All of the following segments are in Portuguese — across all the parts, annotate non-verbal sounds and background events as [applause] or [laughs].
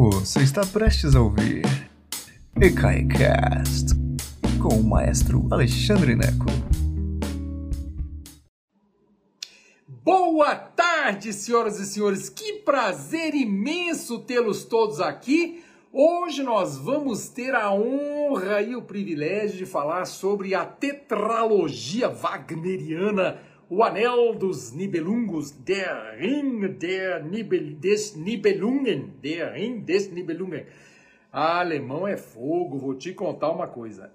Você está prestes a ouvir EKAICAST com o maestro Alexandre Neco. Boa tarde, senhoras e senhores. Que prazer imenso tê-los todos aqui. Hoje nós vamos ter a honra e o privilégio de falar sobre a tetralogia wagneriana o Anel dos Nibelungos, Der Ring der Nibel, des Nibelungen, Der Ring des Nibelungen. Ah, alemão é fogo, vou te contar uma coisa.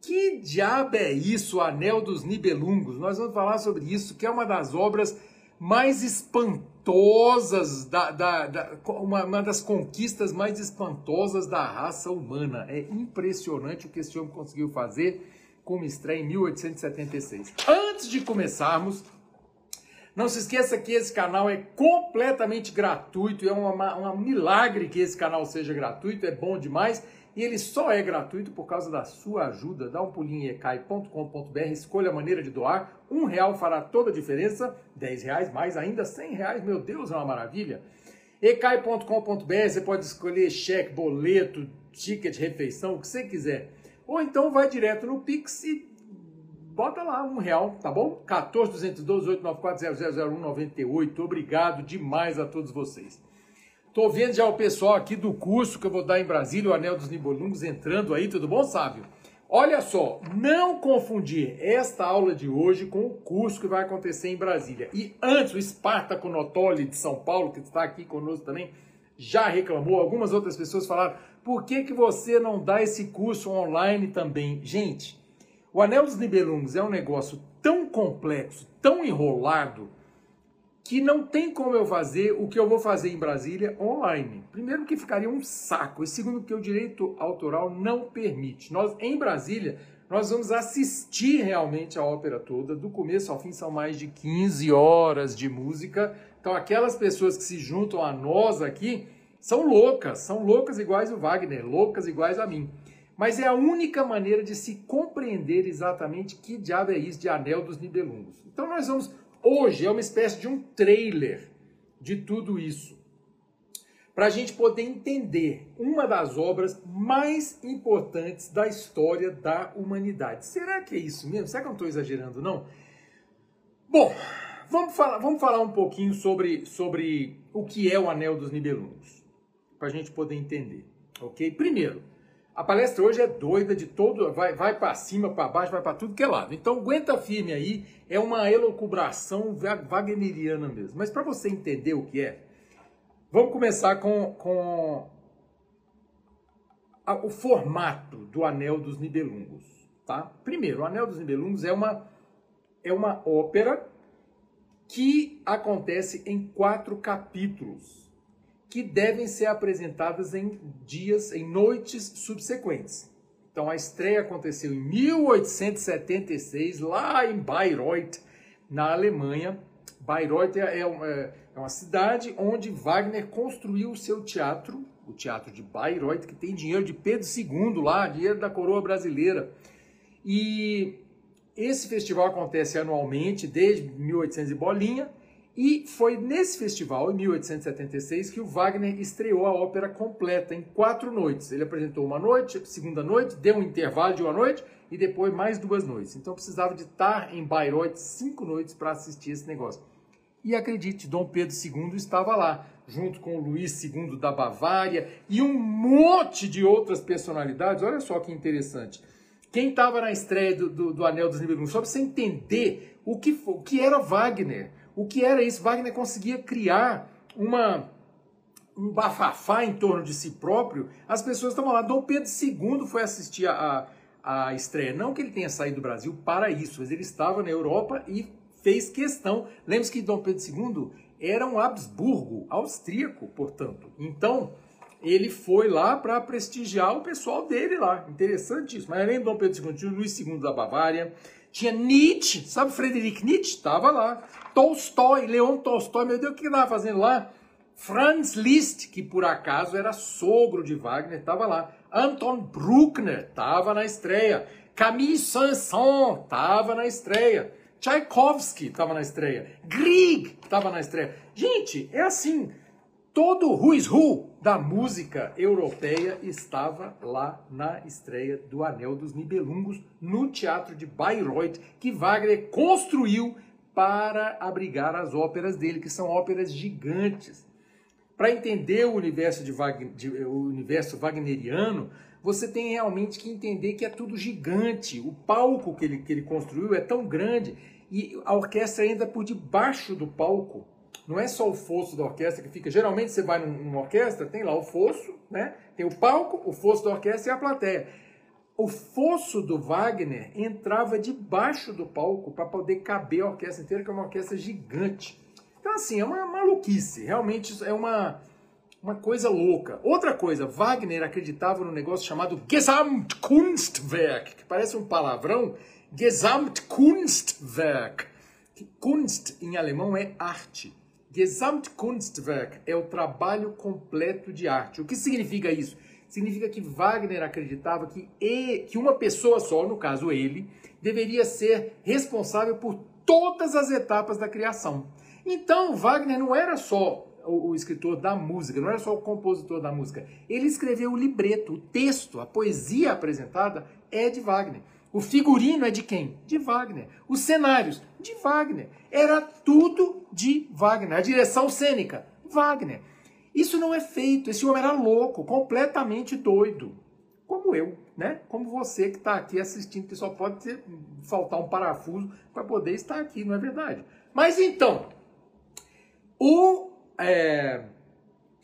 Que diabo é isso, o Anel dos Nibelungos? Nós vamos falar sobre isso, que é uma das obras mais espantosas, da, da, da uma, uma, das conquistas mais espantosas da raça humana. É impressionante o que esse homem conseguiu fazer com uma estreia em 1876. Antes de começarmos, não se esqueça que esse canal é completamente gratuito, é um milagre que esse canal seja gratuito, é bom demais. E ele só é gratuito por causa da sua ajuda. Dá um pulinho em ecai.com.br, escolha a maneira de doar. Um real fará toda a diferença, dez reais, mais ainda cem reais, meu Deus, é uma maravilha. ecai.com.br, você pode escolher cheque, boleto, ticket, refeição, o que você quiser. Ou então vai direto no Pix e bota lá um real, tá bom? 14 212 894 000198. Obrigado demais a todos vocês. Tô vendo já o pessoal aqui do curso que eu vou dar em Brasília, o Anel dos Nibolungos, entrando aí, tudo bom, sábio? Olha só, não confundir esta aula de hoje com o curso que vai acontecer em Brasília. E antes, o Espartaco Notoli de São Paulo, que está aqui conosco também, já reclamou, algumas outras pessoas falaram, por que, que você não dá esse curso online também? Gente, o Anel dos Nibelungos é um negócio tão complexo, tão enrolado, que não tem como eu fazer o que eu vou fazer em Brasília online. Primeiro que ficaria um saco, e segundo que o direito autoral não permite. Nós em Brasília nós vamos assistir realmente a ópera toda, do começo ao fim são mais de 15 horas de música então, aquelas pessoas que se juntam a nós aqui são loucas, são loucas iguais o Wagner, loucas iguais a mim. Mas é a única maneira de se compreender exatamente que diabo é isso de Anel dos Nibelungos. Então, nós vamos. Hoje é uma espécie de um trailer de tudo isso. Para a gente poder entender uma das obras mais importantes da história da humanidade. Será que é isso mesmo? Será que eu não estou exagerando, não? Bom, vamos falar, vamos falar um pouquinho sobre, sobre o que é o Anel dos Nibelungos, para a gente poder entender, ok? Primeiro, a palestra hoje é doida de todo, vai, vai para cima, para baixo, vai para tudo que é lado. Então aguenta firme aí, é uma elocubração wagneriana mesmo. Mas para você entender o que é, vamos começar com, com a, o formato do Anel dos Nibelungos, tá? Primeiro, o Anel dos Nibelungos é uma é uma ópera que acontece em quatro capítulos, que devem ser apresentadas em dias, em noites subsequentes. Então a estreia aconteceu em 1876, lá em Bayreuth, na Alemanha. Bayreuth é, é uma, é uma cidade onde Wagner construiu o seu teatro, o Teatro de Bayreuth, que tem dinheiro de Pedro II lá, dinheiro da coroa brasileira. E esse festival acontece anualmente desde 1800 e bolinha, e foi nesse festival, em 1876, que o Wagner estreou a ópera completa em quatro noites. Ele apresentou uma noite, segunda noite, deu um intervalo de uma noite e depois mais duas noites. Então precisava de estar em Bayreuth cinco noites para assistir esse negócio. E acredite, Dom Pedro II estava lá, junto com o Luís II da Bavária e um monte de outras personalidades. Olha só que interessante. Quem estava na estreia do, do, do, Anel dos Nibelungos, só para você entender o que, o que era Wagner, o que era isso. Wagner conseguia criar uma, um bafafá em torno de si próprio. As pessoas estavam lá. Dom Pedro II foi assistir a, a, a estreia. Não que ele tenha saído do Brasil para isso, mas ele estava na Europa e fez questão. Lembre-se que Dom Pedro II era um Habsburgo, austríaco, portanto. Então, ele foi lá para prestigiar o pessoal dele lá. Interessante isso. Mas além do Dom Pedro II, tinha o Luís II da Bavária, tinha Nietzsche, sabe Friedrich Nietzsche? Estava lá. Tolstói, Leon Tolstói, meu Deus, o que estava fazendo lá? Franz Liszt, que por acaso era sogro de Wagner, estava lá. Anton Bruckner estava na estreia. Camille Saint-Saëns estava na estreia. Tchaikovsky estava na estreia. Grieg estava na estreia. Gente, é assim todo who is who da música europeia estava lá na estreia do Anel dos Nibelungos, no Teatro de Bayreuth, que Wagner construiu para abrigar as óperas dele, que são óperas gigantes. Para entender o universo, de Wagner, de, o universo wagneriano, você tem realmente que entender que é tudo gigante. O palco que ele, que ele construiu é tão grande e a orquestra entra por debaixo do palco. Não é só o fosso da orquestra que fica. Geralmente você vai numa orquestra, tem lá o fosso, né? Tem o palco, o fosso da orquestra e a plateia. O fosso do Wagner entrava debaixo do palco para poder caber a orquestra inteira, que é uma orquestra gigante. Então, assim, é uma maluquice. Realmente é uma, uma coisa louca. Outra coisa, Wagner acreditava no negócio chamado Gesamtkunstwerk, que parece um palavrão. Gesamtkunstwerk. Kunst em alemão é arte. Gesamtkunstwerk é o trabalho completo de arte. O que significa isso? Significa que Wagner acreditava que, que uma pessoa só, no caso ele, deveria ser responsável por todas as etapas da criação. Então, Wagner não era só o, escritor da música, não era só o compositor da música. Ele escreveu o libreto, o texto, a poesia apresentada é de Wagner. O figurino é de quem? De Wagner. Os cenários, de Wagner. Era tudo de Wagner. A direção cênica, Wagner. Isso não é feito. Esse homem era louco, completamente doido. Como eu, né? Como você que está aqui assistindo, que só pode ter, faltar um parafuso para poder estar aqui, não é verdade? Mas então, o é,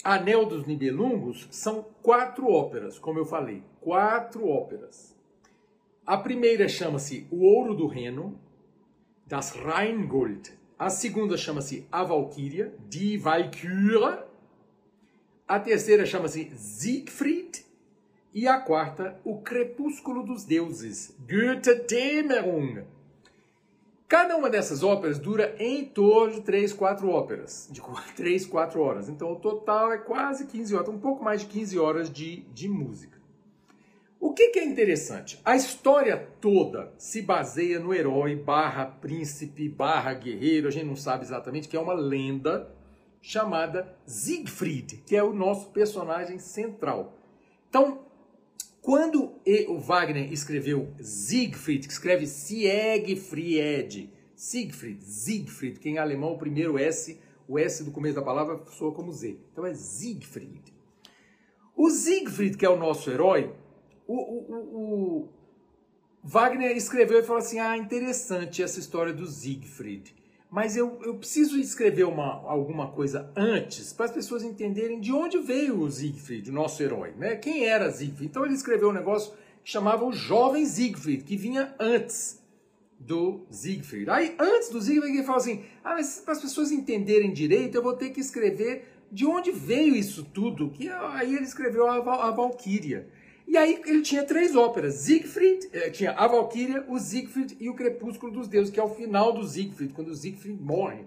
Anel dos Nibelungos são quatro óperas, como eu falei. Quatro óperas. A primeira chama-se O Ouro do Reno, das Rheingold. A segunda chama-se A Valkyria, Die Valkyrie. A terceira chama-se Siegfried. E a quarta, O Crepúsculo dos Deuses, Goethe. Cada uma dessas óperas dura em torno de 3, 4 óperas, de [laughs] 3, 4 horas. Então o total é quase 15 horas, um pouco mais de 15 horas de, de música. O que, que, é interessante? A história toda se baseia no herói barra príncipe barra guerreiro, a gente não sabe exatamente, que é uma lenda chamada Siegfried, que é o nosso personagem central. Então, quando o Wagner escreveu Siegfried, que escreve Siegfried, Siegfried, Siegfried, que em alemão o primeiro S, o S do começo da palavra soa como Z. Então é Siegfried. O Siegfried, que é o nosso herói, o, o, o, Wagner escreveu e falou assim: ah, interessante essa história do Siegfried. Mas eu, eu preciso escrever uma, alguma coisa antes para as pessoas entenderem de onde veio o Siegfried, o nosso herói, né? Quem era Siegfried? Então ele escreveu um negócio que chamava o Jovem Siegfried, que vinha antes do Siegfried. Aí, antes do Siegfried, ele falou assim: ah, mas para as pessoas entenderem direito, eu vou ter que escrever de onde veio isso tudo. Que aí ele escreveu a, a Valquíria. E aí ele tinha três óperas, Siegfried, eh, tinha a Valkyria, o Siegfried e o Crepúsculo dos Deuses, que é o final do Siegfried, quando o Siegfried morre.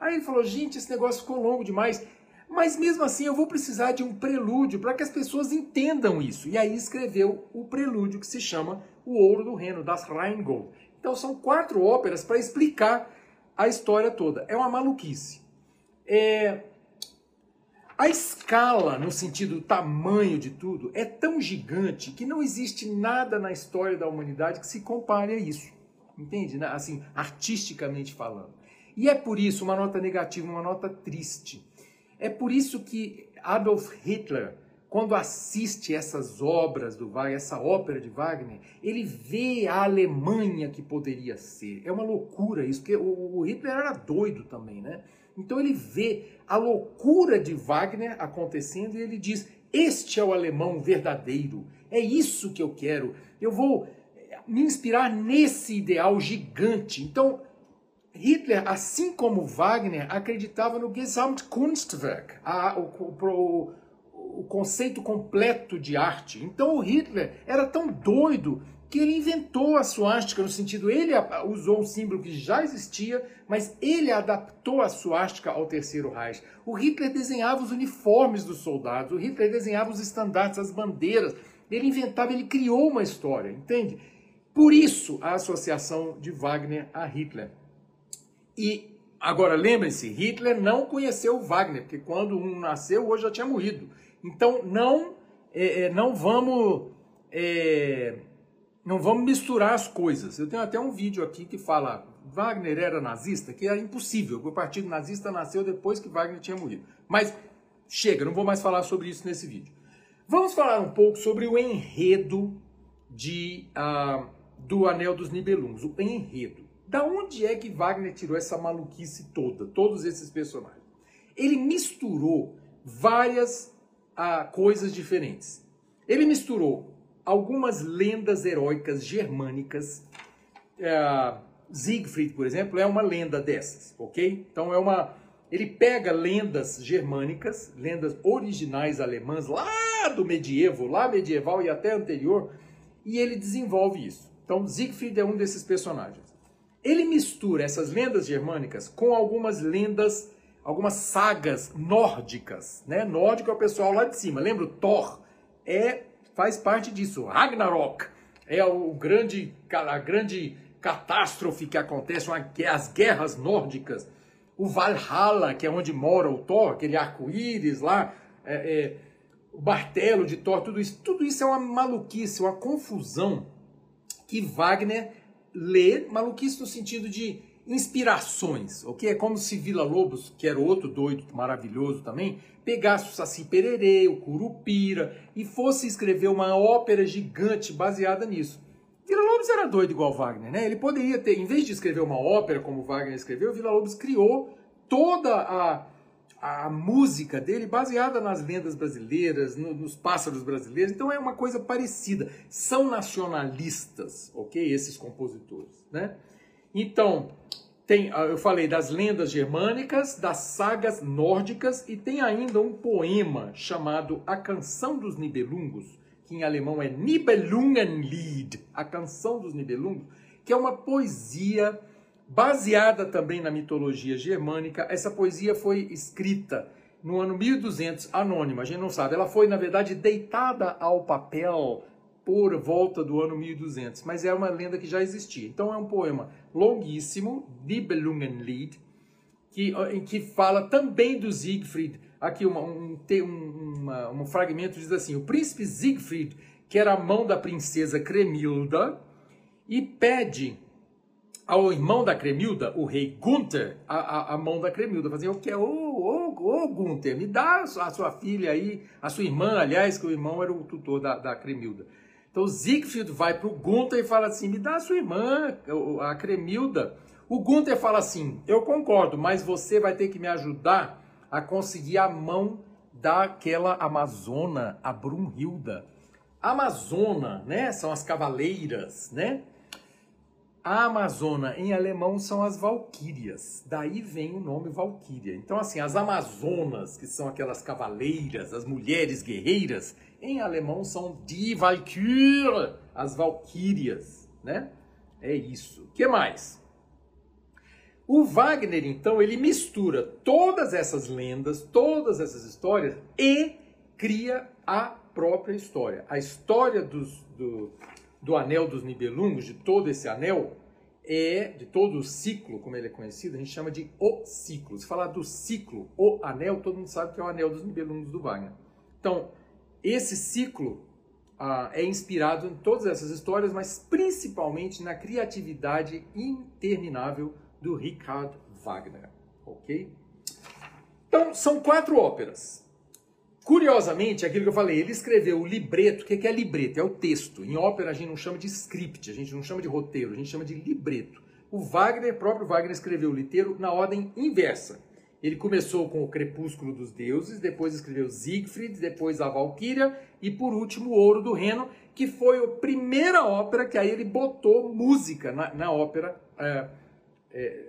Aí ele falou, gente, esse negócio ficou longo demais, mas mesmo assim eu vou precisar de um prelúdio para que as pessoas entendam isso. E aí escreveu o prelúdio que se chama O Ouro do Reno, das Rheingold. Então são quatro óperas para explicar a história toda. É uma maluquice. É, a escala, no sentido do tamanho de tudo, é tão gigante que não existe nada na história da humanidade que se compare a isso. Entende? Assim, artisticamente falando. E é por isso uma nota negativa, uma nota triste. É por isso que Adolf Hitler, quando assiste essas obras do Wagner, essa ópera de Wagner, ele vê a Alemanha que poderia ser. É uma loucura isso, porque o Hitler era doido também, né? Então ele vê a loucura de Wagner acontecendo e ele diz: Este é o alemão verdadeiro, é isso que eu quero. Eu vou eh, me inspirar nesse ideal gigante. Então, Hitler, assim como Wagner, acreditava no Gesamtkunstwerk, a, o, o, o conceito completo de arte. Então, o Hitler era tão doido que ele inventou a suástica no sentido, ele usou um símbolo que já existia, mas ele adaptou a suástica ao Terceiro Reich. O Hitler desenhava os uniformes dos soldados, o Hitler desenhava os estandartes, as bandeiras, ele inventava, ele criou uma história, entende? Por isso a associação de Wagner a Hitler. E Agora, lembrem-se, Hitler não conheceu Wagner, porque quando um nasceu, hoje já tinha morrido. Então, não, é, é, não vamos é, não vamos misturar as coisas. Eu tenho até um vídeo aqui que fala Wagner era nazista, que era impossível, o partido nazista nasceu depois que Wagner tinha morrido. Mas chega, não vou mais falar sobre isso nesse vídeo. Vamos falar um pouco sobre o enredo de, uh, do Anel dos Nibelungos, o enredo. Da onde é que Wagner tirou essa maluquice toda, todos esses personagens? Ele misturou várias uh, coisas diferentes. Ele misturou algumas lendas heróicas germânicas. Uh, Siegfried, por exemplo, é uma lenda dessas, ok? Então é uma. Ele pega lendas germânicas, lendas originais alemãs, lá do medievo, lá medieval e até anterior, e ele desenvolve isso. Então Siegfried é um desses personagens. Ele mistura essas lendas germânicas com algumas lendas, algumas sagas nórdicas, né? Nórdico é o pessoal lá de cima. Lembra? Thor é faz parte disso. Ragnarok é o grande, a grande catástrofe que acontece, as guerras nórdicas. O Valhalla, que é onde mora o Thor, aquele arco-íris lá, é, é, o martelo de Thor, tudo isso. Tudo isso é uma maluquice, uma confusão que Wagner lê, maluquice no sentido de inspirações, ok? É como se Vila Lobos, que era outro doido maravilhoso também, pegasse o Saci Pererê, o Curupira e fosse escrever uma ópera gigante baseada nisso. Vila Lobos era doido igual Wagner, né? Ele poderia ter, em vez de escrever uma ópera como Wagner escreveu, Vila Lobos criou toda a, a música dele baseada nas lendas brasileiras, no, nos pássaros brasileiros. Então é uma coisa parecida. São nacionalistas, ok? Esses compositores, né? Então, tem, ah, eu falei das lendas germânicas, das sagas nórdicas e tem ainda um poema chamado A Canção dos Nibelungos, que em alemão é Nibelungenlied, a Canção dos Nibelungos, que é uma poesia baseada também na mitologia germânica. Essa poesia foi escrita no ano 1200, anônima, a gente não sabe. Ela foi, na verdade, deitada ao papel por volta do ano 1200, mas é uma lenda que já existia. Então é um poema longuíssimo, Nibelungenlied, que, em que fala também do Siegfried. Aqui uma, um, uma, um fragmento diz assim, o príncipe Siegfried quer a mão da princesa Cremilda e pede ao irmão da Cremilda, o rei Gunther, a, a, a mão da Cremilda, fazendo o que é, ô, ô, ô, Gunther, me dá a sua, a sua, filha aí, a sua irmã, aliás, que o irmão era o tutor da, da Cremilda. Então Siegfried vai para o Gunther e fala assim: me dá a sua irmã, a Cremilda. O Gunther fala assim: eu concordo, mas você vai ter que me ajudar a conseguir a mão daquela Amazona, a Brunhilda. Amazona, né? São as cavaleiras, né? A Amazona em alemão são as Valquírias. Daí vem o nome Valquíria. Então, assim, as Amazonas, que são aquelas cavaleiras, as mulheres guerreiras, em alemão são die Valkyrie, as Valquírias, né? É isso. que mais? O Wagner, então, ele mistura todas essas lendas, todas essas histórias e cria a própria história. A história dos, do, do Anel dos Nibelungos, de todo esse anel, é, de todo o ciclo, como ele é conhecido, a gente chama de o ciclo. Se falar do ciclo, o anel, todo mundo sabe que é o Anel dos Nibelungos do Wagner. Então, esse ciclo ah, é inspirado em todas essas histórias, mas principalmente na criatividade interminável do Richard Wagner, ok? Então, são quatro óperas. Curiosamente, aquilo que eu falei, ele escreveu o libreto. O que é libreto? É o texto. Em ópera a gente não chama de script, a gente não chama de roteiro, a gente chama de libreto. O Wagner, próprio Wagner, escreveu o liteiro na ordem inversa. Ele começou com o Crepúsculo dos Deuses, depois escreveu Siegfried, depois a Valquíria e por último o Ouro do Reno, que foi a primeira ópera que aí ele botou música na, na ópera. É, é,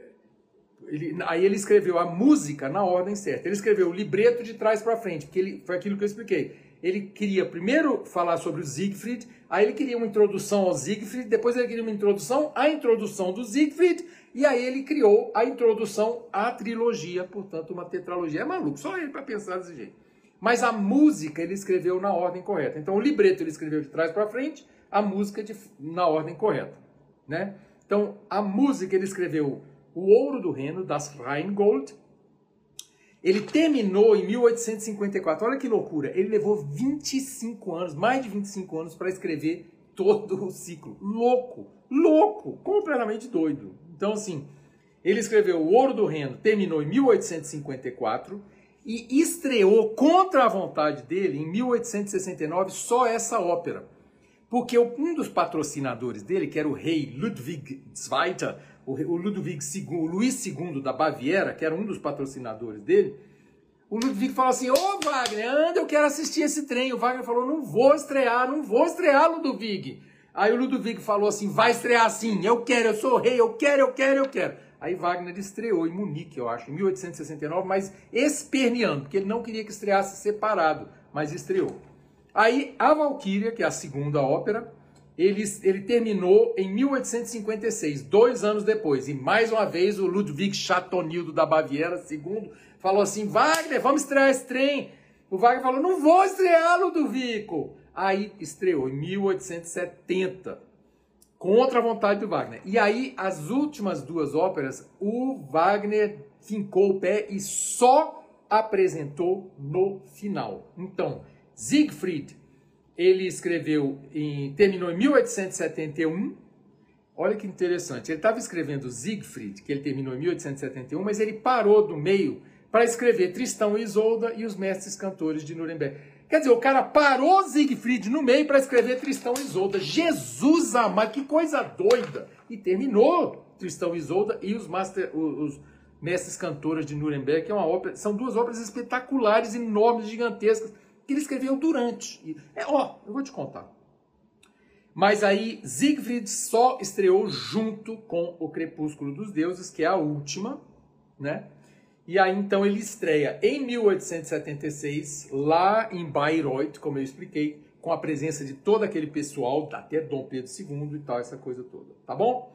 ele, aí ele escreveu a música na ordem certa. Ele escreveu o libreto de trás para frente, porque ele, foi aquilo que eu expliquei. Ele queria primeiro falar sobre o Siegfried, aí ele queria uma introdução ao Siegfried, depois ele queria uma introdução à introdução do Siegfried, e aí ele criou a introdução à trilogia, portanto, uma tetralogia. É maluco, só ele para pensar desse jeito. Mas a música ele escreveu na ordem correta. Então o libreto ele escreveu de trás para frente, a música de, na ordem correta, né? Então a música ele escreveu O Ouro do Reno, das Rheingold. Ele terminou em 1854. Olha que loucura. Ele levou 25 anos, mais de 25 anos, para escrever todo o ciclo. Louco, louco, completamente doido. Então, assim, ele escreveu O Ouro do Reno, terminou em 1854 e estreou contra a vontade dele em 1869 só essa ópera. Porque um dos patrocinadores dele, que era o rei Ludwig II, o Ludwig II, o Luís II da Baviera, que era um dos patrocinadores dele, o Ludwig falou assim: Ô Wagner, anda, eu quero assistir esse trem. O Wagner falou: Não vou estrear, não vou estrear, Ludwig. Aí o Ludwig falou assim: Vai estrear sim, eu quero, eu sou rei, eu quero, eu quero, eu quero. Aí Wagner estreou em Munique, eu acho, em 1869, mas esperneando, porque ele não queria que estreasse separado, mas estreou. Aí a Valkyria, que é a segunda ópera, ele, ele terminou em 1856, dois anos depois. E mais uma vez o Ludwig Chatonildo da Baviera, segundo, falou assim: Wagner, vamos estrear esse trem. O Wagner falou: não vou estrear, Ludovico. Aí estreou em 1870 contra a vontade do Wagner. E aí, as últimas duas óperas, o Wagner fincou o pé e só apresentou no final. Então, Siegfried, ele escreveu, em, terminou em 1871. Olha que interessante, ele estava escrevendo Siegfried, que ele terminou em 1871, mas ele parou do meio para escrever Tristão e Isolda e os Mestres Cantores de Nuremberg. Quer dizer, o cara parou Siegfried no meio para escrever Tristão e Isolda. Jesus amado, que coisa doida! E terminou Tristão e Isolda e os, master, os, os Mestres Cantores de Nuremberg, que é uma ópera, são duas óperas espetaculares, enormes, gigantescas, que ele escreveu durante. É, ó, eu vou te contar. Mas aí Siegfried só estreou junto com O Crepúsculo dos Deuses, que é a última, né? E aí então ele estreia em 1876, lá em Bayreuth, como eu expliquei, com a presença de todo aquele pessoal, até Dom Pedro II e tal, essa coisa toda, tá bom?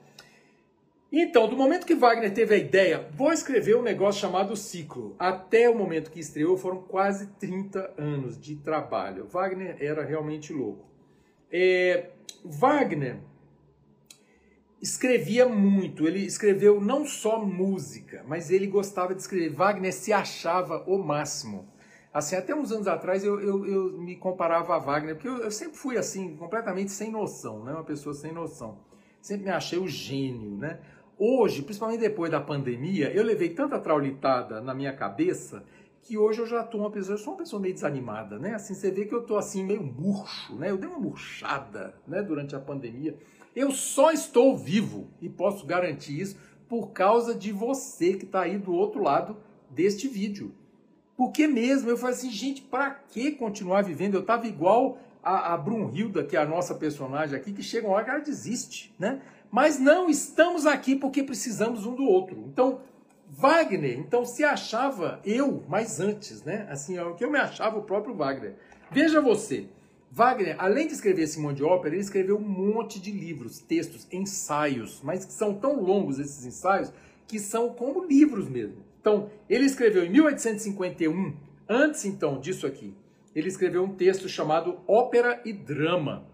Então, do momento que Wagner teve a ideia, vou escrever um negócio chamado ciclo. Até o momento que estreou foram quase 30 anos de trabalho. Wagner era realmente louco. É, Wagner escrevia muito. Ele escreveu não só música, mas ele gostava de escrever. Wagner se achava o máximo. Assim, até uns anos atrás eu, eu, eu me comparava a Wagner, porque eu, eu, sempre fui assim, completamente sem noção, né? Uma pessoa sem noção. Sempre me achei o gênio, né? Hoje, principalmente depois da pandemia, eu levei tanta traulitada na minha cabeça que hoje eu já tô uma pessoa, eu sou uma pessoa meio desanimada, né? Assim, você vê que eu tô assim meio murcho, né? Eu dei uma murchada, né, durante a pandemia. Eu só estou vivo e posso garantir isso por causa de você que está aí do outro lado deste vídeo. Porque mesmo eu falei assim, gente, para que continuar vivendo? Eu estava igual a, a Brunhilda, que é a nossa personagem aqui, que chega uma hora que ela desiste, né? Mas não, estamos aqui porque precisamos um do outro. Então, Wagner, então se achava eu, mas antes, né? Assim, é o que eu me achava o próprio Wagner. Veja você, Wagner, além de escrever esse monte de ópera, ele escreveu um monte de livros, textos, ensaios, mas que são tão longos esses ensaios que são como livros mesmo. Então, ele escreveu em 1851, antes então disso aqui, ele escreveu um texto chamado Ópera e Drama,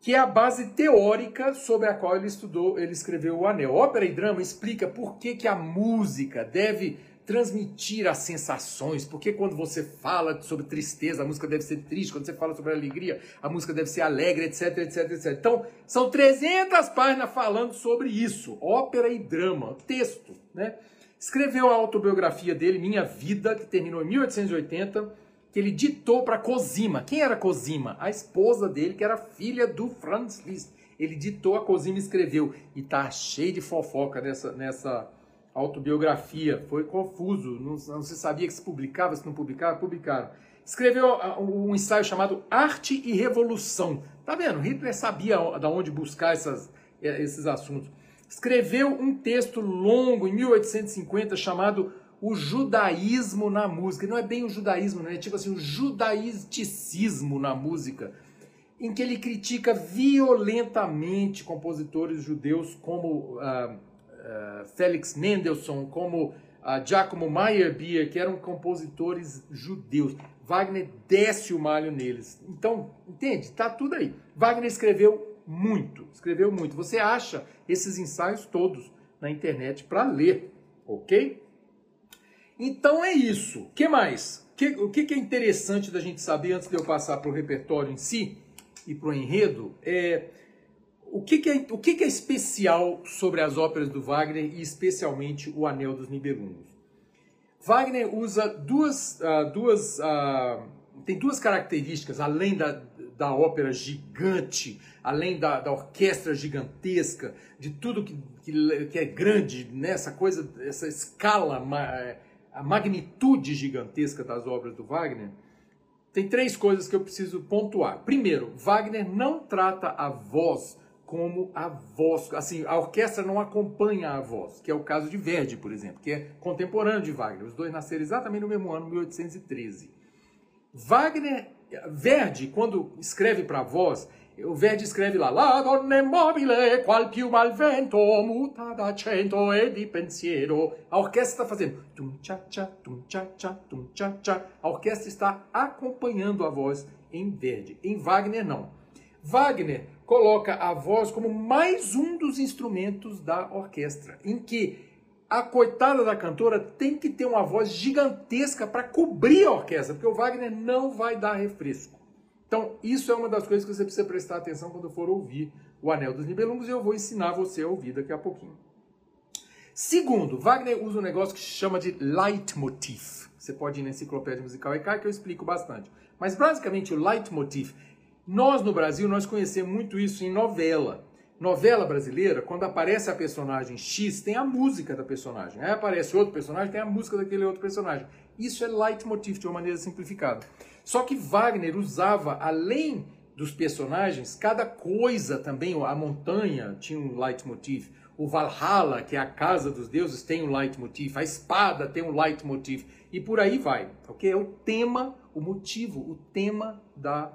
que é a base teórica sobre a qual ele estudou, ele escreveu o Anel. Ópera e Drama explica por que, que a música deve transmitir as sensações, porque quando você fala sobre tristeza, a música deve ser triste, quando você fala sobre alegria, a música deve ser alegre, etc, etc, etc. Então, são 300 páginas falando sobre isso, ópera e drama, texto, né? Escreveu a autobiografia dele, Minha Vida, que terminou em 1880, que ele ditou para Cosima. Quem era Cosima? A esposa dele, que era filha do Franz Liszt. Ele ditou a Cosima e escreveu. E tá cheio de fofoca nessa, nessa autobiografia, foi confuso, não, não se sabia que se publicava, se não publicava, publicaram. Escreveu um ensaio chamado Arte e Revolução. Tá vendo? Hitler sabia de onde buscar essas, esses assuntos. Escreveu um texto longo em 1850 chamado O Judaísmo na Música. Não é bem o judaísmo, né? é tipo assim, o judaisticismo na música, em que ele critica violentamente compositores judeus como. Uh, uh, Felix Mendelssohn, como uh, Giacomo Meyerbeer, que eram compositores judeus. Wagner desce o malho neles. Então, entende? Tá tudo aí. Wagner escreveu muito, escreveu muito. Você acha esses ensaios todos na internet para ler, ok? Então é isso. Que mais? Que, o que, que é interessante da gente saber antes de eu passar para o repertório em si e para o enredo? É o que, que, é, o que, que é especial sobre as óperas do Wagner e especialmente o Anel dos Nibelungos? Wagner usa duas, uh, duas uh, tem duas características, além da, da ópera gigante, além da, da orquestra gigantesca, de tudo que, que, que é grande, né? essa coisa, essa escala, a magnitude gigantesca das obras do Wagner, tem três coisas que eu preciso pontuar. Primeiro, Wagner não trata a voz como a voz, assim, a orquestra não acompanha a voz, que é o caso de Verdi, por exemplo, que é contemporâneo de Wagner. Os dois nasceram exatamente no mesmo ano, 1813. Wagner, Verdi, quando escreve para a voz, o Verdi escreve lá, La donna immobile, qual più mal vento, muta d'accento e di pensiero. A orquestra está fazendo tum cha cha, tum cha cha, tum cha cha. A orquestra está acompanhando a voz em Verdi. Em Wagner, não. Wagner coloca a voz como mais um dos instrumentos da orquestra, em que a coitada da cantora tem que ter uma voz gigantesca para cobrir a orquestra, porque o Wagner não vai dar refresco. Então, isso é uma das coisas que você precisa prestar atenção quando for ouvir o Anel dos Nibelungos e eu vou ensinar você a ouvir daqui a pouquinho. Segundo, Wagner usa um negócio que se chama de leitmotiv. Você pode ir na enciclopédia musical EK que eu explico bastante. Mas basicamente o leitmotiv nós no Brasil nós conhecemos muito isso em novela. Novela brasileira, quando aparece a personagem X, tem a música da personagem. Aí aparece outro personagem, tem a música daquele outro personagem. Isso é leitmotiv de uma maneira simplificada. Só que Wagner usava, além dos personagens, cada coisa também, a montanha tinha um leitmotiv, o Valhalla, que é a casa dos deuses, tem um leitmotiv, a espada tem um leitmotiv, e por aí vai, ok? É o tema, o motivo, o tema da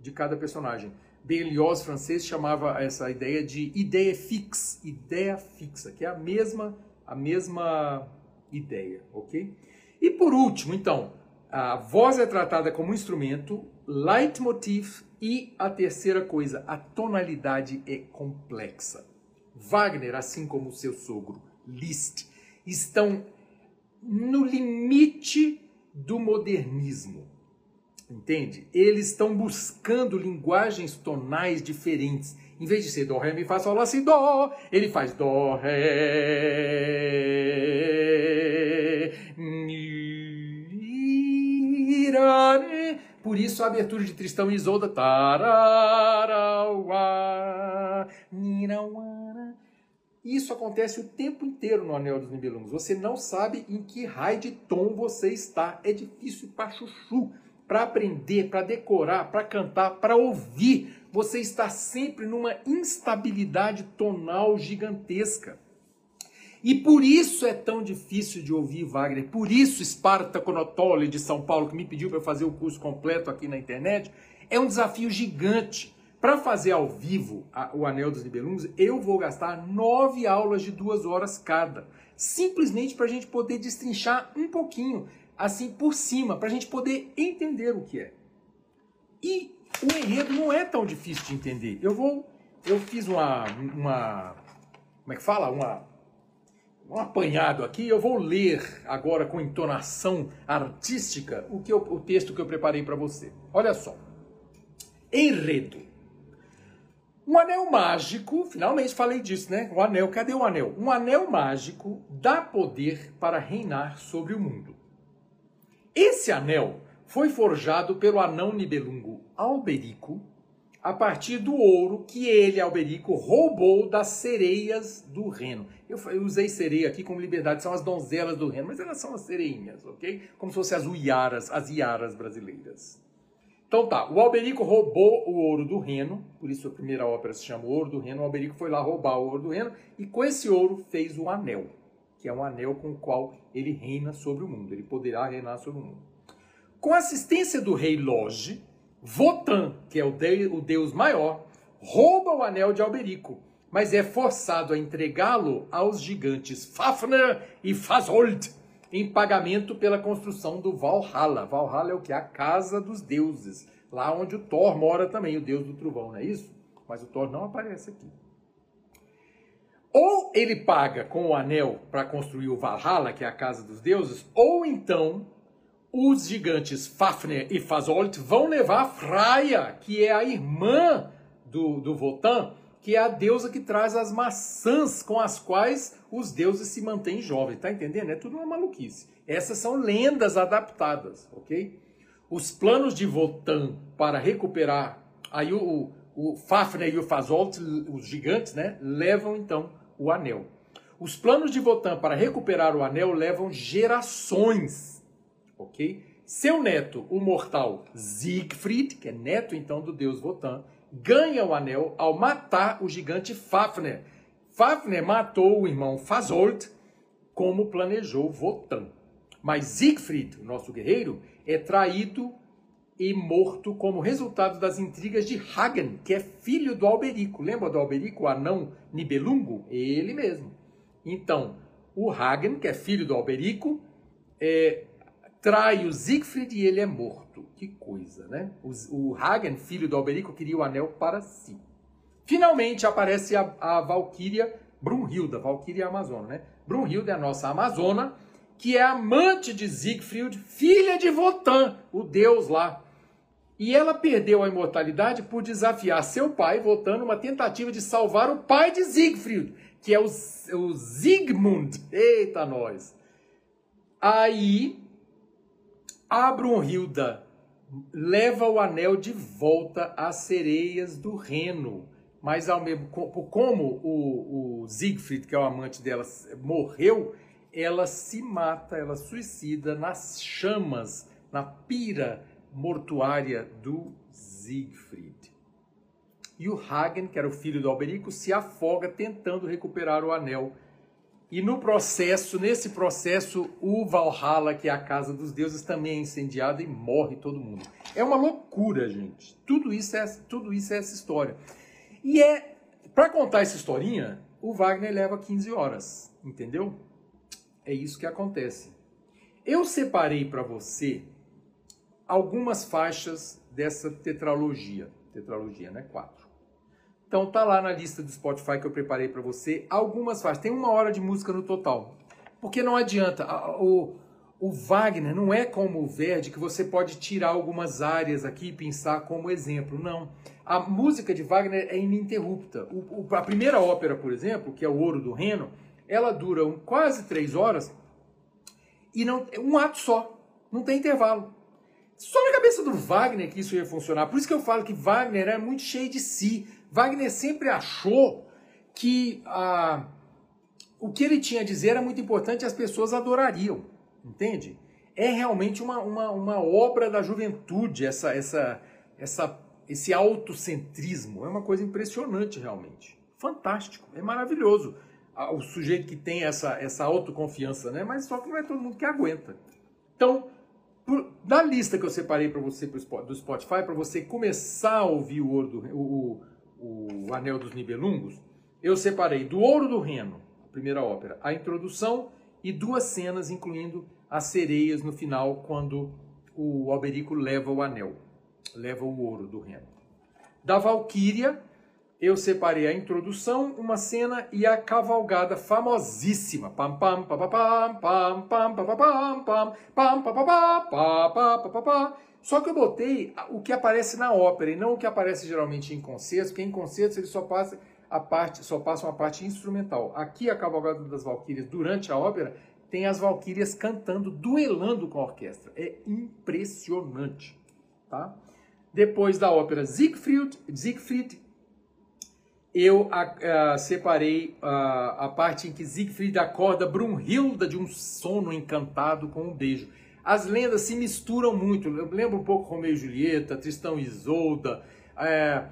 de cada personagem. Berlioz francês chamava essa ideia de ideia fixe, ideia fixa, que é a mesma a mesma ideia, ok? E por último, então, a voz é tratada como instrumento, leitmotiv e a terceira coisa, a tonalidade é complexa. Wagner, assim como seu sogro Liszt, estão no limite do modernismo. Entende? Eles estão buscando linguagens tonais diferentes. Em vez de ser dó, ré, mi, fá, sol, lá, si, dó, ele faz dó, ré, mi, ra. Por isso a abertura de Tristão e Isolda, nirauá. Isso acontece o tempo inteiro no Anel dos Nibelungos. Você não sabe em que raio de tom você está. É difícil para chuchu para aprender, para decorar, para cantar, para ouvir, você está sempre numa instabilidade tonal gigantesca. E por isso é tão difícil de ouvir Wagner. Por isso Sparta Conotoli de São Paulo, que me pediu para fazer o curso completo aqui na internet, é um desafio gigante. Para fazer ao vivo a, o Anel dos Nibelungos, eu vou gastar nove aulas de duas horas cada. Simplesmente para a gente poder destrinchar um pouquinho assim por cima, para a gente poder entender o que é. E o enredo não é tão difícil de entender. Eu vou, eu fiz uma, uma como é que fala, uma um apanhado aqui. Eu vou ler agora com entonação artística o que eu, o texto que eu preparei para você. Olha só. Enredo. Um anel mágico, finalmente falei disso, né? O anel, cadê o anel? Um anel mágico dá poder para reinar sobre o mundo. Esse anel foi forjado pelo anão Nibelungo Alberico a partir do ouro que ele, Alberico, roubou das sereias do Reno. Eu, usei sereia aqui como liberdade, são as donzelas do Reno, mas elas são as sereinhas, ok? Como se fossem as uiaras, as iaras brasileiras. Então tá, o Alberico roubou o ouro do Reno, por isso a primeira ópera se chama Ouro do Reno. O Alberico foi lá roubar o ouro do Reno e com esse ouro fez o anel que é um anel com o qual ele reina sobre o mundo, ele poderá reinar sobre o mundo. Com a assistência do rei Loge, Votan, que é o, o deus maior, rouba o anel de Alberico, mas é forçado a entregá-lo aos gigantes Fafner e Fasold, em pagamento pela construção do Valhalla. Valhalla é o que? A casa dos deuses, lá onde o Thor mora também, o deus do trovão, não é isso? Mas o Thor não aparece aqui. Ou ele paga com o anel para construir o Valhalla, que é a casa dos deuses, ou então os gigantes Fafnir e Fasolt vão levar Freya, que é a irmã do, do Votan, que é a deusa que traz as maçãs com as quais os deuses se mantêm jovens. Tá entendendo? É tudo uma maluquice. Essas são lendas adaptadas, ok? Os planos de Votan para recuperar aí o, o Fafnir e o Fasolt, os gigantes, né, levam então o anel. Os planos de Votan para recuperar o anel levam gerações, ok? Seu neto, o mortal Siegfried, que é neto então do deus Votan, ganha o anel ao matar o gigante Fafner. Fafner matou o irmão Fasolt, como planejou Votan. Mas Siegfried, nosso guerreiro, é traído e morto como resultado das intrigas de Hagen, que é filho do Alberico. Lembra do Alberico, o anão Nibelungo? Ele mesmo. Então, o Hagen, que é filho do Alberico, é, trai o Siegfried e ele é morto. Que coisa, né? O, o Hagen, filho do Alberico, queria o anel para si. Finalmente aparece a, a Valquíria Brunhilda, Valquíria Amazona, né? Brunhilda é a nossa Amazona, que é amante de Siegfried, filha de Wotan, o deus lá. E ela perdeu a imortalidade por desafiar seu pai, Wotan, numa tentativa de salvar o pai de Siegfried, que é o, o Sigmund. Eita, nós! Aí a Brunhilda leva o anel de volta às sereias do Reno. Mas ao mesmo como o, o Siegfried, que é o amante dela, morreu, ela se mata, ela suicida nas chamas, na pira mortuária do Siegfried. E o Hagen, que era o filho do Alberico, se afoga tentando recuperar o anel e no processo, nesse processo, o Valhalla, que é a casa dos deuses, também é incendiado e morre todo mundo. É uma loucura, gente. Tudo isso é, tudo isso é essa história. E é para contar essa historinha, o Wagner leva 15 horas, entendeu? É isso que acontece. Eu separei para você algumas faixas dessa tetralogia, tetralogia, né? Quatro. Então tá lá na lista do Spotify que eu preparei para você algumas faixas. Tem uma hora de música no total. Porque não adianta. O, o Wagner não é como o Verdi que você pode tirar algumas áreas aqui e pensar como exemplo. Não. A música de Wagner é ininterrupta. O, o, a primeira ópera, por exemplo, que é o Ouro do Reno, ela dura quase três horas e não um ato só. Não tem intervalo. Só na cabeça do Wagner que isso ia funcionar. Por isso que eu falo que Wagner é muito cheio de si. Wagner sempre achou que ah, o que ele tinha a dizer era muito importante e as pessoas adorariam, entende? É realmente uma, uma, uma obra da juventude, essa, essa, essa, esse autocentrismo. É uma coisa impressionante, realmente. Fantástico, é maravilhoso ah, o sujeito que tem essa, essa autoconfiança, né? Mas só que não é todo mundo que aguenta. Então, por, na lista que eu separei para você do Spotify, para você começar a ouvir o, o, o Anel dos Nibelungos, eu separei do Ouro do Reno, a primeira ópera, a introdução e duas cenas, incluindo as sereias no final, quando o Alberico leva o anel, leva o ouro do Reno. Da Valquíria, eu separei a introdução, uma cena e a cavalgada famosíssima. Pam pam pam pam pam pam pam pam pam pam pam pam só que eu botei o que aparece na ópera e não o que aparece geralmente em concertos, porque em concertos ele só passa a parte, só passa uma parte instrumental. Aqui a Cavalgada das Valquírias, durante a ópera, tem as Valquírias cantando, duelando com a orquestra. É impressionante, tá? Depois da ópera Siegfried, Siegfried eu a, a, separei a, a parte em que Siegfried acorda Brunhilda de um sono encantado com um beijo as lendas se misturam muito. Eu lembro um pouco Romeu e Julieta, Tristão e Isolda, é,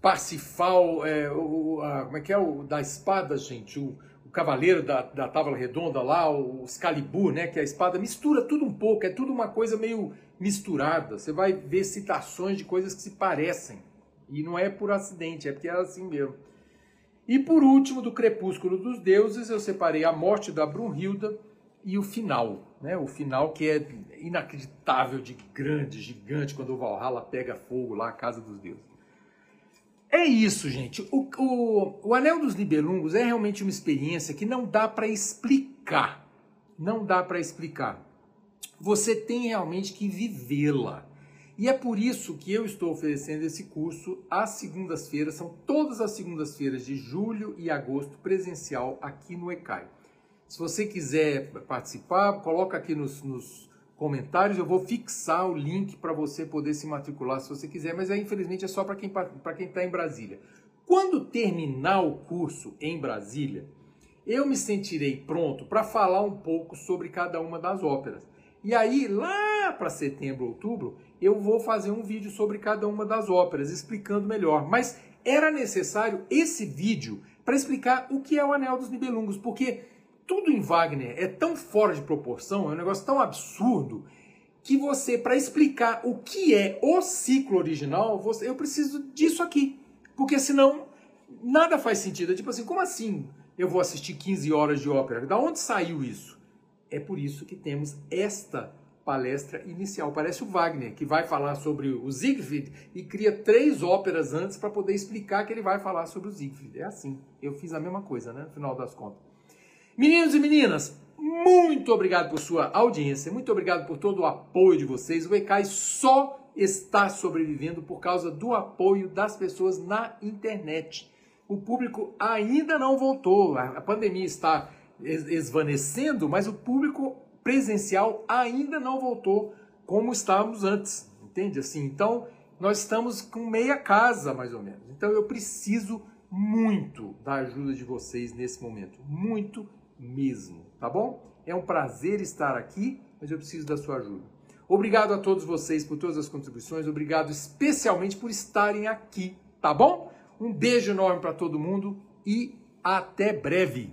Parsifal, é, o, a, como é que é o da espada, gente? O, o cavaleiro da, da tábua redonda lá, o Excalibur, né? Que é a espada mistura tudo um pouco, é tudo uma coisa meio misturada. Você vai ver citações de coisas que se parecem. E não é por acidente, é porque é assim mesmo. E por último, do Crepúsculo dos Deuses, eu separei a morte da Brunhilda e o final, né? O final que é inacreditável de grande, gigante, quando o Valhalla pega fogo lá, a casa dos deuses. é isso, gente. O, o, o Anel dos Nibelungos é realmente uma experiência que não dá para explicar. Não dá para explicar. Você tem realmente que vivê-la. E é por isso que eu estou oferecendo esse curso às segundas-feiras, são todas as segundas-feiras de julho e agosto, presencial aqui no ECAI. Se você quiser participar, coloca aqui nos, nos comentários, eu vou fixar o link para você poder se matricular se você quiser, mas aí, infelizmente é só para quem para quem está em Brasília. Quando terminar o curso em Brasília, eu me sentirei pronto para falar um pouco sobre cada uma das óperas. E aí, lá para setembro, outubro, eu vou fazer um vídeo sobre cada uma das óperas, explicando melhor. Mas era necessário esse vídeo para explicar o que é o Anel dos Nibelungos, porque tudo em Wagner é tão fora de proporção, é um negócio tão absurdo, que você, para explicar o que é o ciclo original, você, eu preciso disso aqui. Porque senão nada faz sentido. É tipo assim, como assim eu vou assistir 15 horas de ópera? Da onde saiu isso? É por isso que temos esta palestra inicial. Parece o Wagner, que vai falar sobre o Siegfried e cria três óperas antes para poder explicar que ele vai falar sobre o Siegfried. É assim. Eu fiz a mesma coisa, né? No final das contas. Meninos e meninas, muito obrigado por sua audiência, muito obrigado por todo o apoio de vocês. O ECAI só está sobrevivendo por causa do apoio das pessoas na internet. O público ainda não voltou, a pandemia está esvanecendo, mas o público presencial ainda não voltou como estávamos antes, entende? Assim, então nós estamos com meia casa mais ou menos. Então eu preciso muito da ajuda de vocês nesse momento, muito mesmo, tá bom? É um prazer estar aqui, mas eu preciso da sua ajuda. Obrigado a todos vocês por todas as contribuições, obrigado especialmente por estarem aqui, tá bom? Um beijo enorme para todo mundo e até breve.